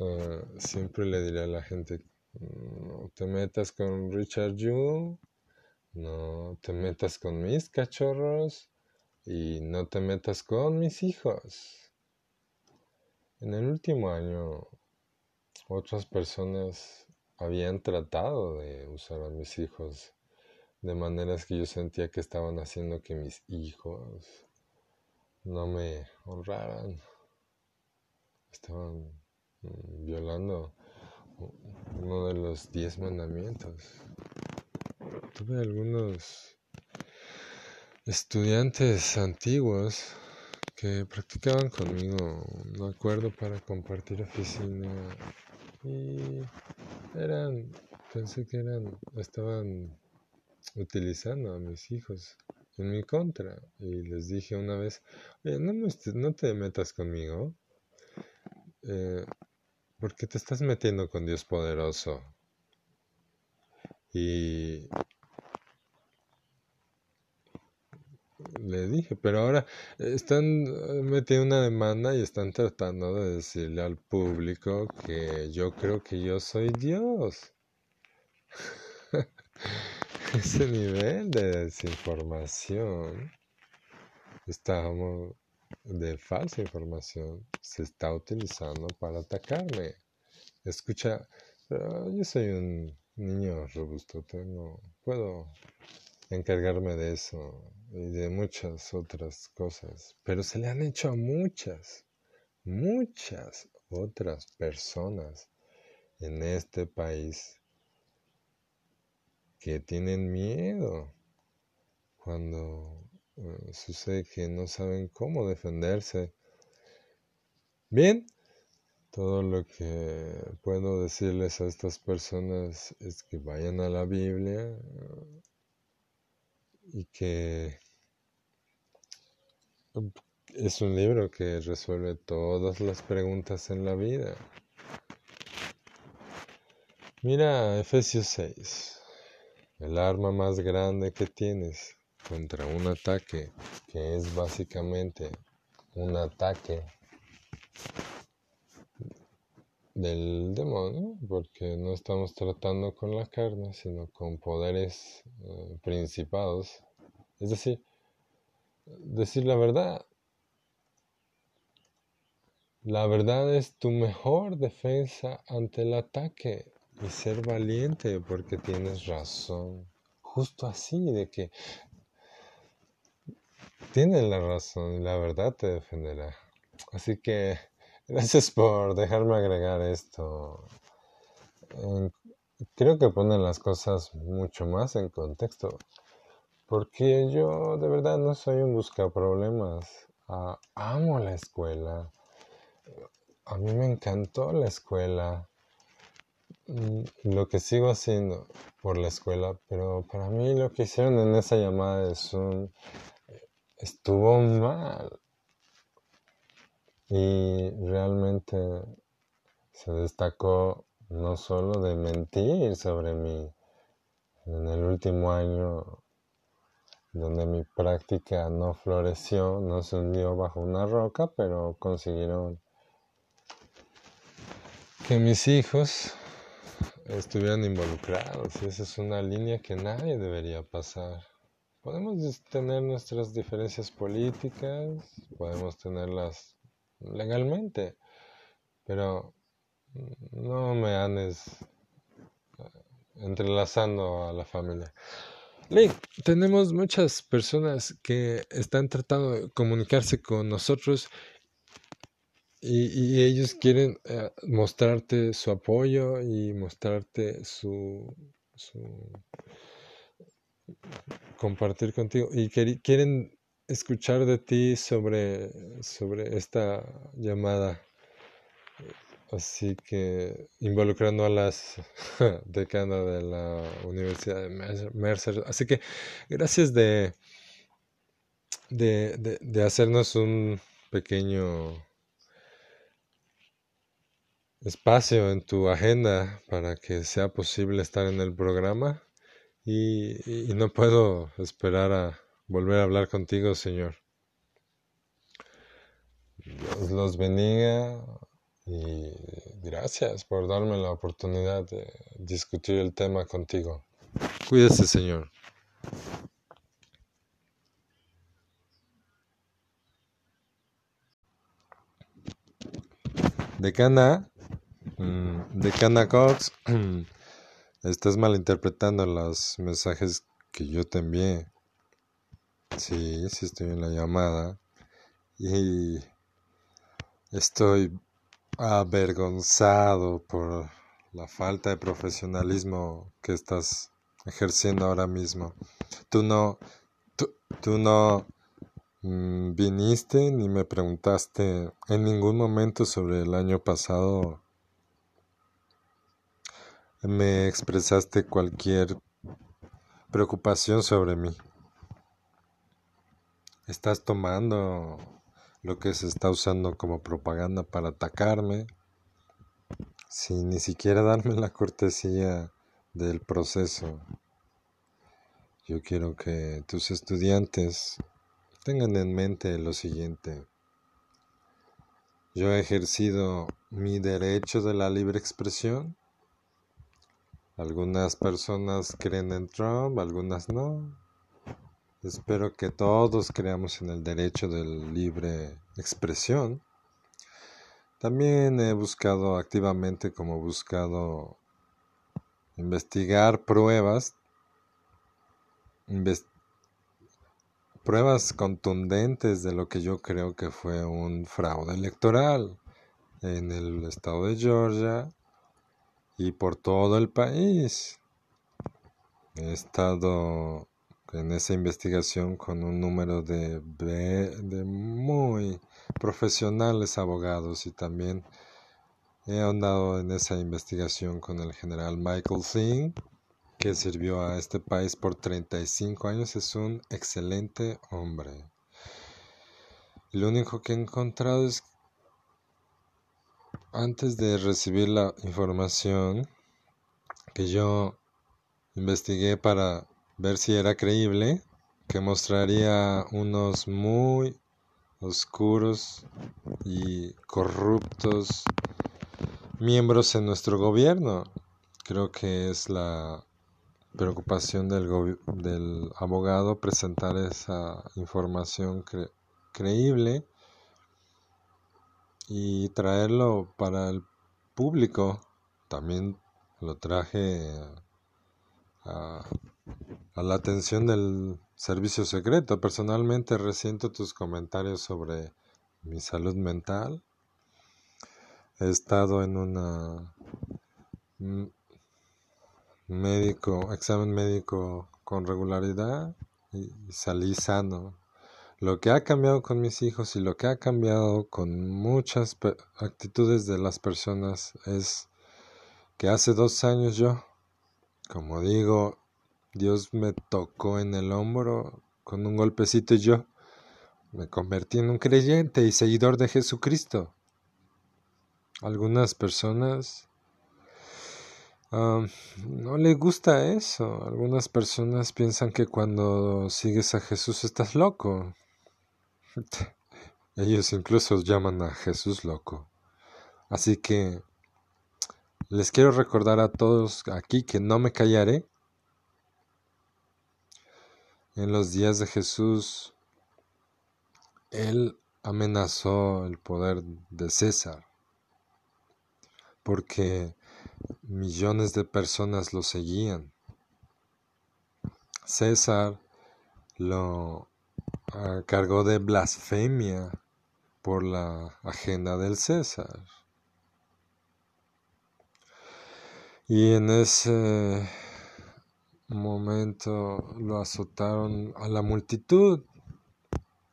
Ah, siempre le diré a la gente, no te metas con Richard Jewell, no te metas con mis cachorros y no te metas con mis hijos. En el último año, otras personas habían tratado de usar a mis hijos de maneras que yo sentía que estaban haciendo que mis hijos no me honraran. Estaban mm, violando uno de los diez mandamientos. Tuve algunos estudiantes antiguos que practicaban conmigo un acuerdo para compartir oficina y eran, pensé que eran, estaban utilizando a mis hijos en mi contra y les dije una vez, oye, no, no te metas conmigo eh, porque te estás metiendo con Dios poderoso y le dije, pero ahora están eh, metiendo una demanda y están tratando de decirle al público que yo creo que yo soy Dios. <laughs> Ese nivel de desinformación, estamos de falsa información, se está utilizando para atacarme. Escucha, yo soy un niño robusto, tengo, puedo encargarme de eso y de muchas otras cosas, pero se le han hecho a muchas, muchas otras personas en este país que tienen miedo cuando eh, sucede que no saben cómo defenderse. Bien, todo lo que puedo decirles a estas personas es que vayan a la Biblia, y que es un libro que resuelve todas las preguntas en la vida. Mira Efesios 6, el arma más grande que tienes contra un ataque que es básicamente un ataque del demonio, porque no estamos tratando con la carne, sino con poderes eh, principados. Es decir, decir la verdad. La verdad es tu mejor defensa ante el ataque y ser valiente porque tienes razón. Justo así, de que tienes la razón y la verdad te defenderá. Así que Gracias por dejarme agregar esto creo que ponen las cosas mucho más en contexto. Porque yo de verdad no soy un buscaproblemas. Ah, amo la escuela. A mí me encantó la escuela. Mm, lo que sigo haciendo por la escuela, pero para mí lo que hicieron en esa llamada de Zoom estuvo mal. Y realmente se destacó no solo de mentir sobre mí en el último año donde mi práctica no floreció, no se hundió bajo una roca, pero consiguieron que mis hijos estuvieran involucrados. Y esa es una línea que nadie debería pasar. Podemos tener nuestras diferencias políticas, podemos tenerlas legalmente, pero no me andes eh, entrelazando a la familia. Lee, tenemos muchas personas que están tratando de comunicarse con nosotros y, ellos quieren eh, mostrarte su apoyo y mostrarte su, compartir contigo y quieren escuchar de ti sobre, sobre esta llamada. Así que involucrando a las <laughs> decanas de la Universidad de Mercer. Así que gracias de, de, de, hacernos un pequeño espacio en tu agenda para que sea posible estar en el programa. Y, y no puedo esperar a volver a hablar contigo, Señor. Dios los bendiga y gracias por darme la oportunidad de discutir el tema contigo. Cuídese, Señor. Decana, mm, Decana Cox, <clears throat> estás malinterpretando los mensajes que yo te envié. Sí, sí estoy en la llamada y estoy avergonzado por la falta de profesionalismo que estás ejerciendo ahora mismo. Tú no, tú, no mm, viniste ni me preguntaste en ningún momento sobre el año pasado. Me expresaste cualquier preocupación sobre mí. Estás tomando lo que se está usando como propaganda para atacarme, sin ni siquiera darme la cortesía del proceso. Yo quiero que tus estudiantes tengan en mente lo siguiente. Yo he ejercido mi derecho de la libre expresión. Algunas personas creen en Trump, algunas no. Espero que todos creamos en el derecho de libre expresión. También he buscado activamente como he buscado investigar pruebas, pruebas contundentes de lo que yo creo que fue un fraude electoral en el estado de Georgia y por todo el país. He estado en esa investigación con un número de, muy profesionales abogados y también he andado en esa investigación con el general Michael Thing que sirvió a este país por 35 años. Es un excelente hombre. Lo único que he encontrado es antes de recibir la información que yo investigué para ver si era creíble, que mostraría unos muy oscuros y corruptos miembros en nuestro gobierno. Creo que es la preocupación del, abogado presentar esa información creíble y traerlo para el público. También lo traje a la atención del servicio secreto. Personalmente resiento tus comentarios sobre mi salud mental. He estado en una mm, médico, examen médico con regularidad y salí sano. Lo que ha cambiado con mis hijos y lo que ha cambiado con muchas actitudes de las personas es que hace dos años yo, como digo, Dios me tocó en el hombro con un golpecito y yo me convertí en un creyente y seguidor de Jesucristo. Algunas personas no les gusta eso. Algunas personas piensan que cuando sigues a Jesús estás loco. <laughs> Ellos incluso llaman a Jesús loco. Así que les quiero recordar a todos aquí que no me callaré. En los días de Jesús, Él amenazó el poder de César, porque millones de personas lo seguían. César lo ah, cargó de blasfemia por la agenda del César. Y en ese momento lo azotaron a la multitud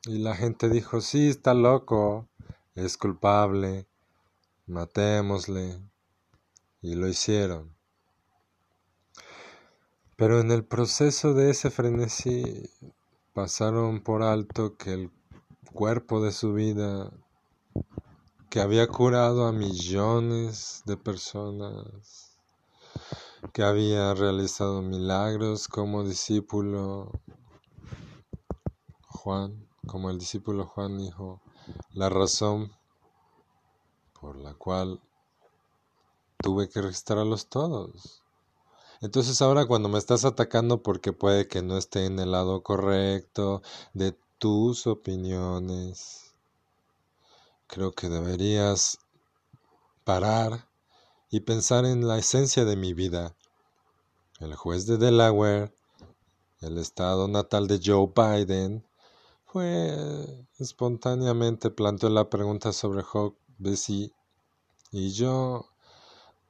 y la gente dijo, sí, está loco, es culpable, matémosle. Y lo hicieron. Pero en el proceso de ese frenesí pasaron por alto que el cuerpo de su vida, que había curado a millones de personas, que había realizado milagros como discípulo Juan, como el discípulo Juan dijo, la razón por la cual tuve que registrarlos todos. Entonces ahora cuando me estás atacando porque puede que no esté en el lado correcto de tus opiniones, creo que deberías parar y pensar en la esencia de mi vida. El juez de Delaware, el estado natal de Joe Biden, fue espontáneamente planteó la pregunta sobre Hawk Bessie y yo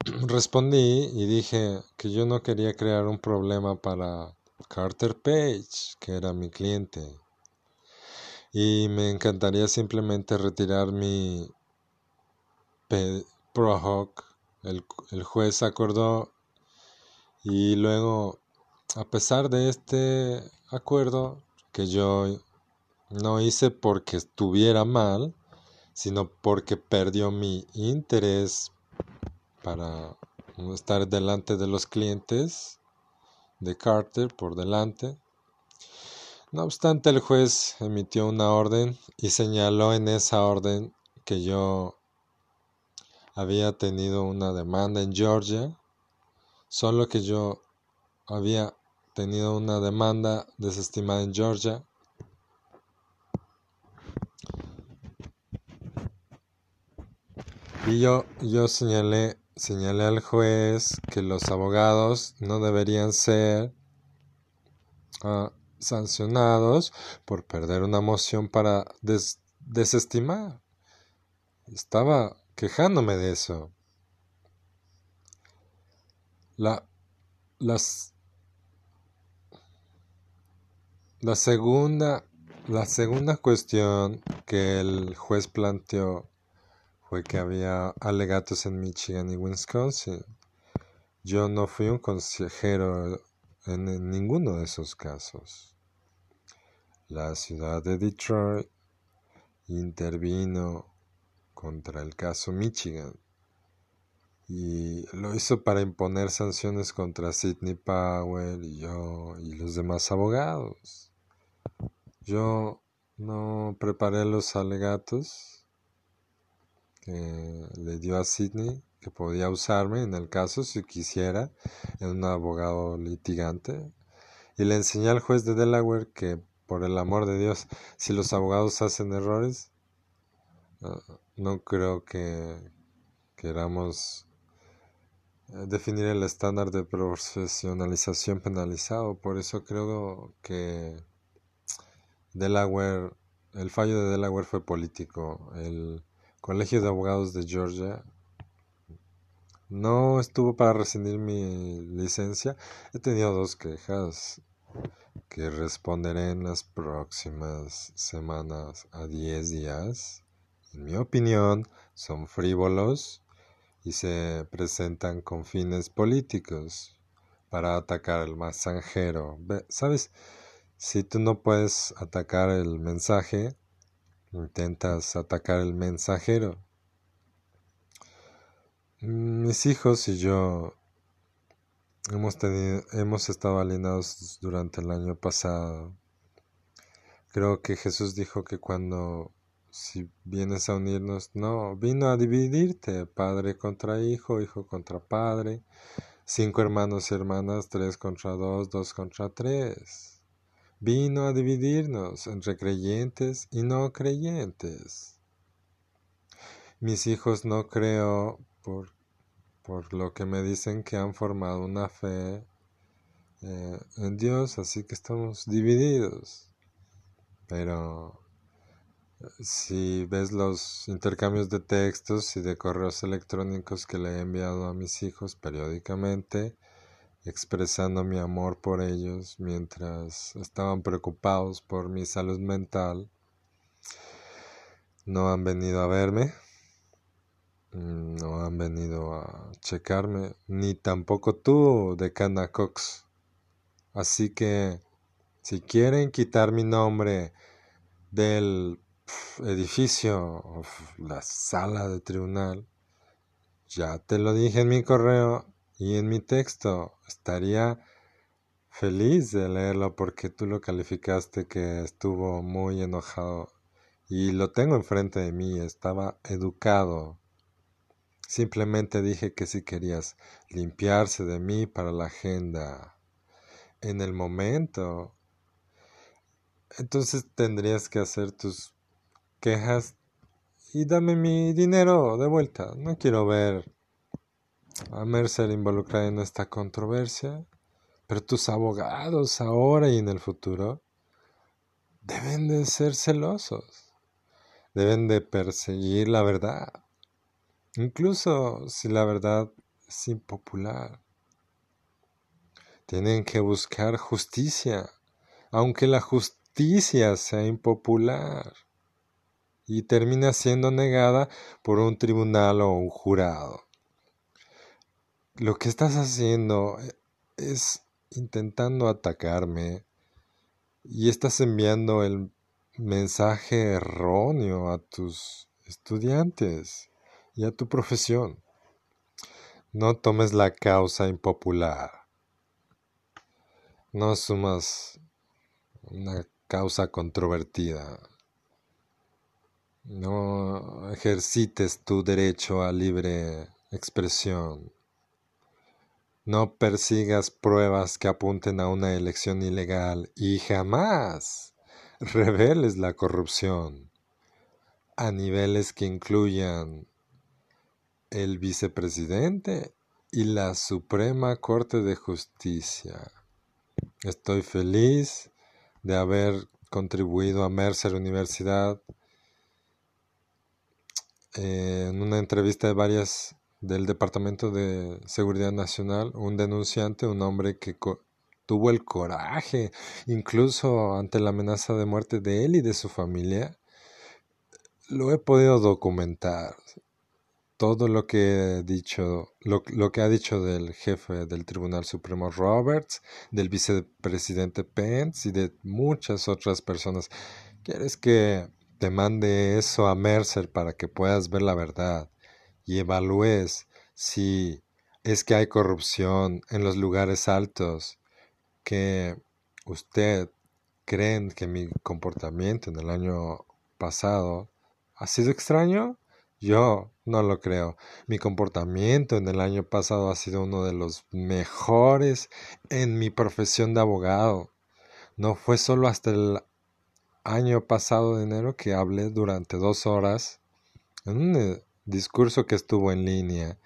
<clears throat> respondí y dije que yo no quería crear un problema para Carter Page, que era mi cliente. Y me encantaría simplemente retirar mi ProHawk. El, el juez acordó y luego, a pesar de este acuerdo, que yo no hice porque estuviera mal, sino porque perdió mi interés para estar delante de los clientes de Carter por delante. No obstante, el juez emitió una orden y señaló en esa orden que yo había tenido una demanda en Georgia, solo que yo había tenido una demanda desestimada en Georgia. Y yo, yo señalé Señalé al juez que los abogados no deberían ser ah, sancionados por perder una moción para desestimar. Estaba quejándome de eso. La, la, segunda, la segunda cuestión que el juez planteó fue que había alegatos en Michigan y Wisconsin. Yo no fui un consejero en, ninguno de esos casos. La ciudad de Detroit intervino contra el caso Michigan y lo hizo para imponer sanciones contra Sidney Powell y yo y los demás abogados. Yo no preparé los alegatos le dio a Sidney que podía usarme en el caso si quisiera, en un abogado litigante, y le enseñé al juez de Delaware que, por el amor de Dios, si los abogados hacen errores, ah, no creo que queramos eh, definir el estándar de profesionalización penalizado. Por eso creo que Delaware, el fallo de Delaware fue político. El, Colegio de Abogados de Georgia no estuvo para rescindir mi licencia. He tenido dos quejas que responderé en las próximas semanas a 10 días. En mi opinión, son frívolos y se presentan con fines políticos para atacar al mensajero. ¿Sabes? Si tú no puedes atacar el mensaje, intentas atacar el mensajero. Mis hijos y yo hemos tenido, hemos estado alienados durante el año pasado. Creo que Jesús dijo que cuando si vienes a unirnos, no, vino a dividirte, padre contra hijo, hijo contra padre, cinco hermanos y hermanas, tres contra dos, dos contra tres. Vino a dividirnos entre creyentes y no creyentes. Mis hijos no creo por por lo que me dicen que han formado una fe eh, en Dios, así que estamos divididos. Pero si ves los intercambios de textos y de correos electrónicos que le he enviado a mis hijos periódicamente, expresando mi amor por ellos mientras estaban preocupados por mi salud mental, no han venido a verme, no han venido a checarme, ni tampoco tú, decana Cox. Así que, si quieren quitar mi nombre del edificio, la sala de tribunal, ya te lo dije en mi correo y en mi texto. Estaría feliz de leerlo porque tú lo calificaste que estuvo muy enojado y lo tengo enfrente de mí, estaba educado Simplemente dije que si querías limpiarse de mí para la agenda en el momento, entonces tendrías que hacer tus quejas y dame mi dinero de vuelta. No quiero ver a Mercer involucrada en esta controversia, pero tus abogados ahora y en el futuro deben de ser celosos, deben de perseguir la verdad incluso si la verdad es impopular. Tienen que buscar justicia, aunque la justicia sea impopular y termina siendo negada por un tribunal o un jurado. Lo que estás haciendo es intentando atacarme y estás enviando el mensaje erróneo a tus estudiantes y a tu profesión. No tomes la causa impopular. No asumas una causa controvertida. No ejercites tu derecho a libre expresión. No persigas pruebas que apunten a una elección ilegal y jamás reveles la corrupción a niveles que incluyan el vicepresidente y la Suprema Corte de Justicia. Estoy feliz de haber contribuido a Mercer Universidad eh, en una entrevista de varias del Departamento de Seguridad Nacional, un denunciante, un hombre que tuvo el coraje, incluso ante la amenaza de muerte de él y de su familia, lo he podido documentar todo lo que he dicho, lo, que ha dicho del jefe del Tribunal Supremo Roberts, del vicepresidente Pence y de muchas otras personas. ¿Quieres que te mande eso a Mercer para que puedas ver la verdad y evalúes si es que hay corrupción en los lugares altos que usted creen que mi comportamiento en el año pasado ha sido extraño? Yo no lo creo. Mi comportamiento en el año pasado ha sido uno de los mejores en mi profesión de abogado. No fue solo hasta el año pasado de enero que hablé durante dos horas en un eh, discurso que estuvo en línea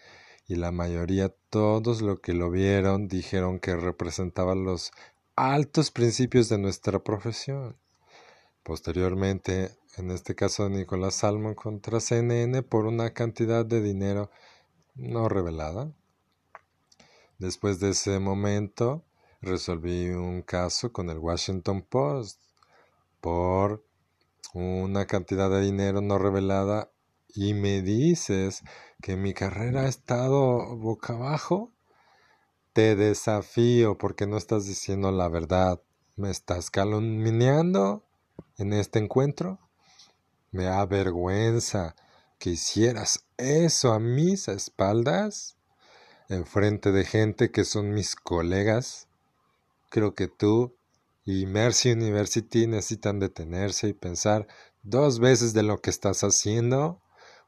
y la mayoría, todos los que lo vieron, dijeron que representaba los altos principios de nuestra profesión. Posteriormente, en este caso de Nicolás Salmon contra CNN por una cantidad de dinero no revelada. Después de ese momento, resolví un caso con el Washington Post por una cantidad de dinero no revelada y me dices que mi carrera ha estado boca abajo, te desafío porque no estás diciendo la verdad. ¿Me estás calumniando en este encuentro? Me avergüenza que hicieras eso a mis espaldas, en frente de gente que son mis colegas. Creo que tú y Mercy University necesitan detenerse y pensar dos veces de lo que estás haciendo,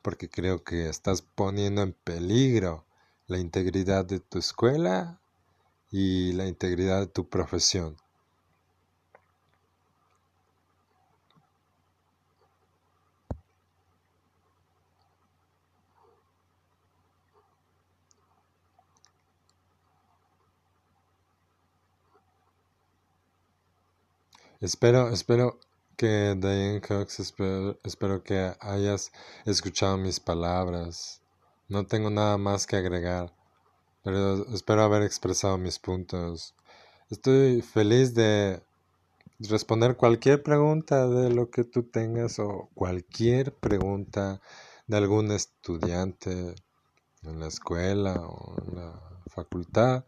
porque creo que estás poniendo en peligro la integridad de tu escuela y la integridad de tu profesión. Espero, espero que Diane Cox, espero, espero que hayas escuchado mis palabras. No tengo nada más que agregar, pero espero haber expresado mis puntos. Estoy feliz de responder cualquier pregunta de lo que tú tengas o cualquier pregunta de algún estudiante en la escuela o en la facultad.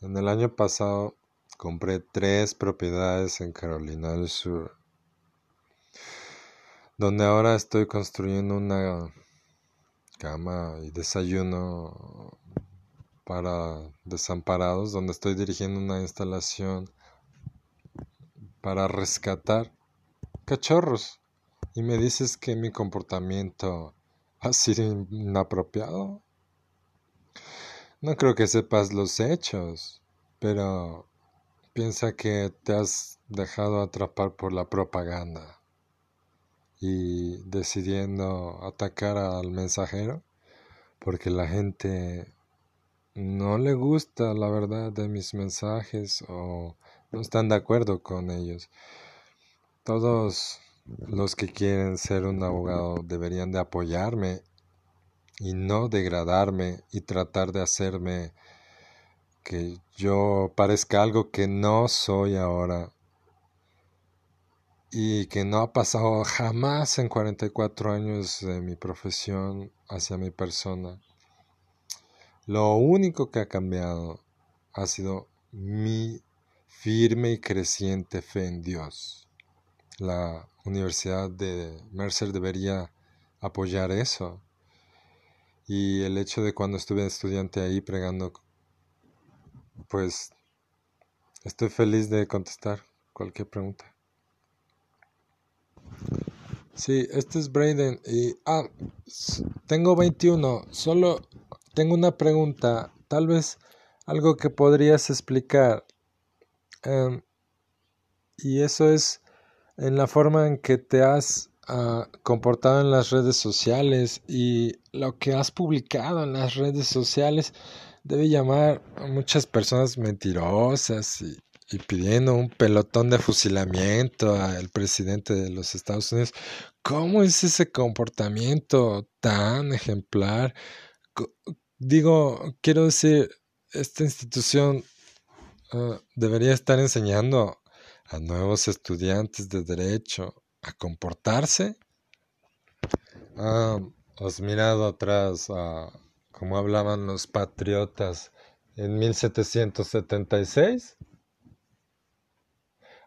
En el año pasado Compré tres propiedades en Carolina del Sur, donde ahora estoy construyendo una cama y desayuno para desamparados, donde estoy dirigiendo una instalación para rescatar cachorros. Y me dices que mi comportamiento ha sido inapropiado. No creo que sepas los hechos, pero piensa que te has dejado atrapar por la propaganda y decidiendo atacar al mensajero porque la gente no le gusta la verdad de mis mensajes o no están de acuerdo con ellos. Todos los que quieren ser un abogado deberían de apoyarme y no degradarme y tratar de hacerme que yo parezca algo que no soy ahora y que no ha pasado jamás en 44 años de mi profesión hacia mi persona. Lo único que ha cambiado ha sido mi firme y creciente fe en Dios. La Universidad de Mercer debería apoyar eso. Y el hecho de cuando estuve estudiante ahí pregando pues estoy feliz de contestar cualquier pregunta. Sí, este es Braden y ah, tengo 21, solo tengo una pregunta, tal vez algo que podrías explicar. Em, y eso es en la forma en que te has ah, comportado en las redes sociales y lo que has publicado en las redes sociales debe llamar a muchas personas mentirosas y, pidiendo un pelotón de fusilamiento al presidente de los Estados Unidos. ¿Cómo es ese comportamiento tan ejemplar? Digo, quiero decir, esta institución ah, debería estar enseñando a nuevos estudiantes de derecho a comportarse. Ah, ¿Has mirado atrás a como hablaban los patriotas en 1776.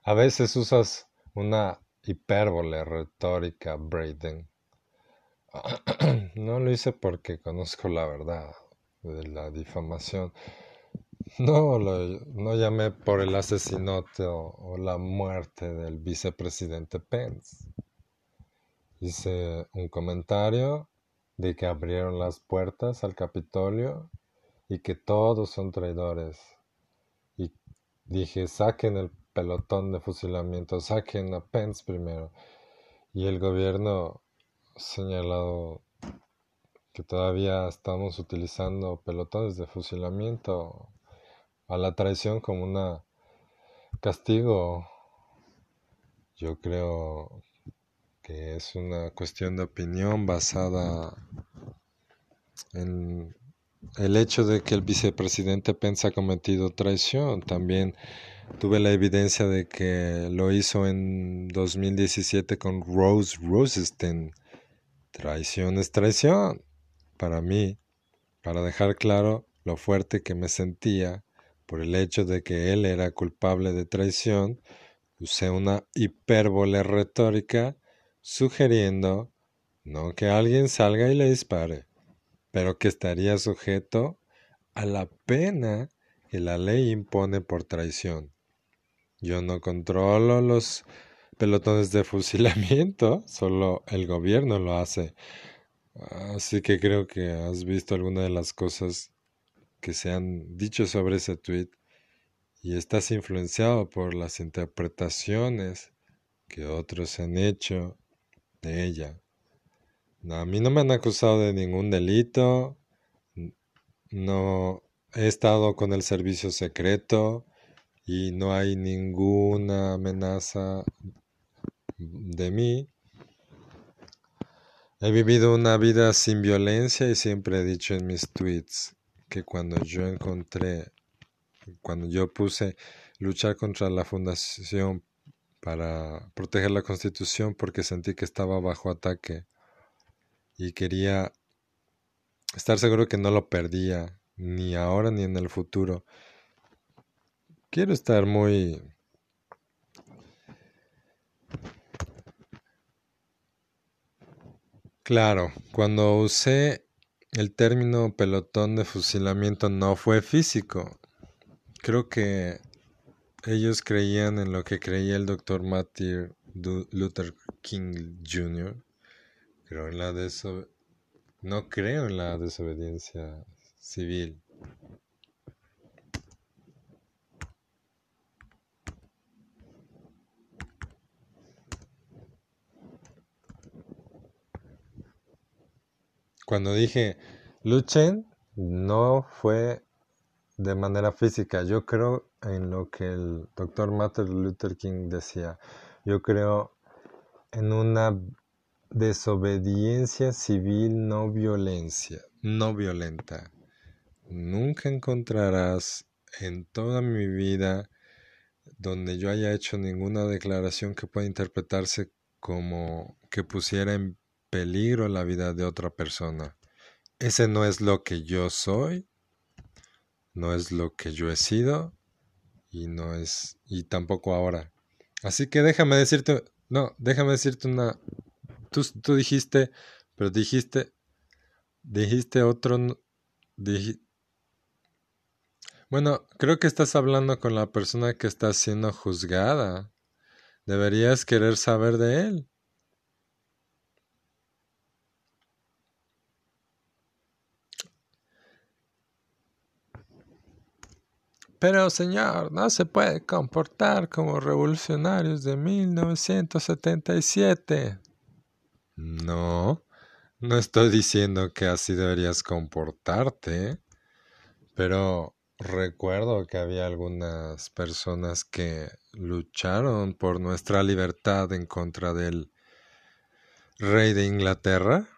A veces usas una hipérbole retórica, Braden. <clears throat> No lo hice porque conozco la verdad de la difamación. No, no llamé por el asesinato o la muerte del vicepresidente Pence. Hice un comentario de que abrieron las puertas al Capitolio y que todos son traidores. Y dije, saquen el pelotón de fusilamiento, saquen a Pence primero. Y el gobierno señalado que todavía estamos utilizando pelotones de fusilamiento a la traición como un castigo. Yo creo es una cuestión de opinión basada en el hecho de que el vicepresidente Pence ha cometido traición. También tuve la evidencia de que lo hizo en 2017 con Rose Rosenstein. Traición es traición para mí, para dejar claro lo fuerte que me sentía por el hecho de que él era culpable de traición, usé una hipérbole retórica sugiriendo no que alguien salga y le dispare, pero que estaría sujeto a la pena que la ley impone por traición. Yo no controlo los pelotones de fusilamiento, <laughs> solo el gobierno lo hace. Así que creo que has visto alguna de las cosas que se han dicho sobre ese tweet y estás influenciado por las interpretaciones que otros han hecho de ella. a mí no me han acusado de ningún delito, no he estado con el servicio secreto y no hay ninguna amenaza de mí. He vivido una vida sin violencia y siempre he dicho en mis tweets que cuando yo encontré, cuando yo puse luchar contra la fundación para proteger la constitución porque sentí que estaba bajo ataque y quería estar seguro que no lo perdía ni ahora ni en el futuro. Quiero estar muy Claro, cuando usé el término pelotón de fusilamiento no fue físico. Creo que ellos creían en lo que creía el doctor Martin Luther King Jr. Creo en la no creo en la desobediencia civil. Cuando dije luchen, no fue de manera física. Yo creo en lo que el doctor Martin Luther King decía. Yo creo en una desobediencia civil no violencia, no violenta. Nunca encontrarás en toda mi vida donde yo haya hecho ninguna declaración que pueda interpretarse como que pusiera en peligro la vida de otra persona. Ese no es lo que yo soy, no es lo que yo he sido y no es y tampoco ahora. Así que déjame decirte, no, déjame decirte una tú, tú dijiste, pero dijiste dijiste otro bueno, creo que estás hablando con la persona que está siendo juzgada. Deberías querer saber de él. Pero, señor, no se puede comportar como revolucionarios de 1977. No, no estoy diciendo que así deberías comportarte, pero recuerdo que había algunas personas que lucharon por nuestra libertad en contra del rey de Inglaterra.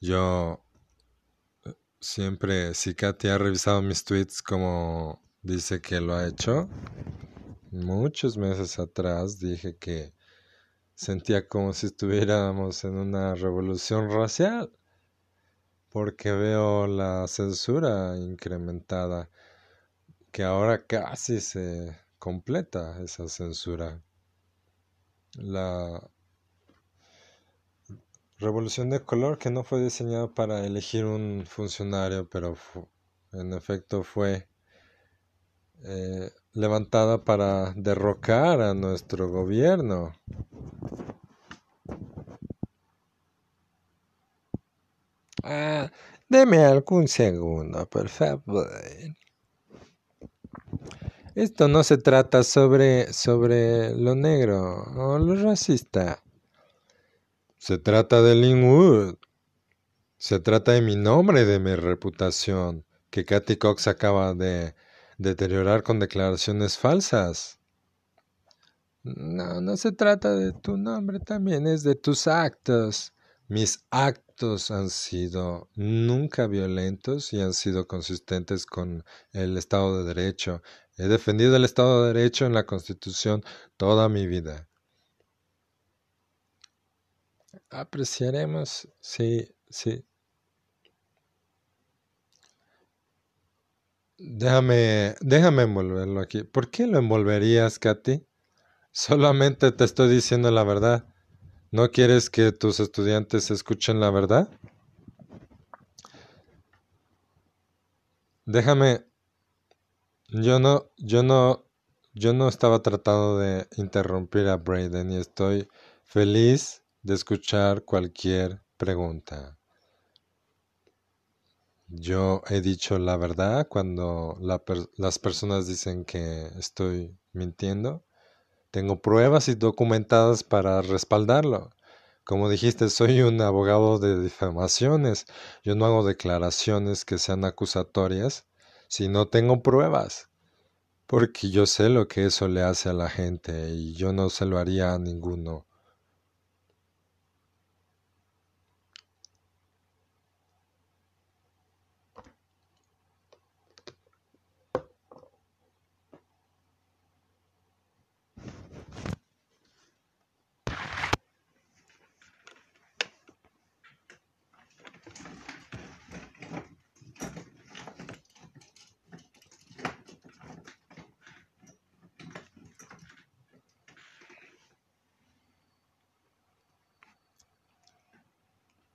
Yo Siempre, si Katy ha revisado mis tweets como dice que lo ha hecho, muchos meses atrás dije que sentía como si estuviéramos en una revolución racial, porque veo la censura incrementada, que ahora casi se completa esa censura. La Revolución de color que no fue diseñada para elegir un funcionario, pero en efecto fue eh, levantada para derrocar a nuestro gobierno. Ah, deme algún segundo, por favor. Esto no se trata sobre, sobre lo negro o lo racista. Se trata de Linwood. Se trata de mi nombre, de mi reputación, que Katy Cox acaba de deteriorar con declaraciones falsas. No, no se trata de tu nombre también, es de tus actos. Mis actos han sido nunca violentos y han sido consistentes con el Estado de Derecho. He defendido el Estado de Derecho en la Constitución toda mi vida. Apreciaremos, sí, sí. Déjame, déjame envolverlo aquí. ¿Por qué lo envolverías, Katy? Solamente te estoy diciendo la verdad. ¿No quieres que tus estudiantes escuchen la verdad? Déjame. Yo no, yo no, yo no estaba tratando de interrumpir a Braden y estoy feliz de escuchar cualquier pregunta. Yo he dicho la verdad cuando las personas dicen que estoy mintiendo. Tengo pruebas y documentadas para respaldarlo. Como dijiste, soy un abogado de difamaciones. Yo no hago declaraciones que sean acusatorias si no tengo pruebas. Porque yo sé lo que eso le hace a la gente y yo no se lo haría a ninguno.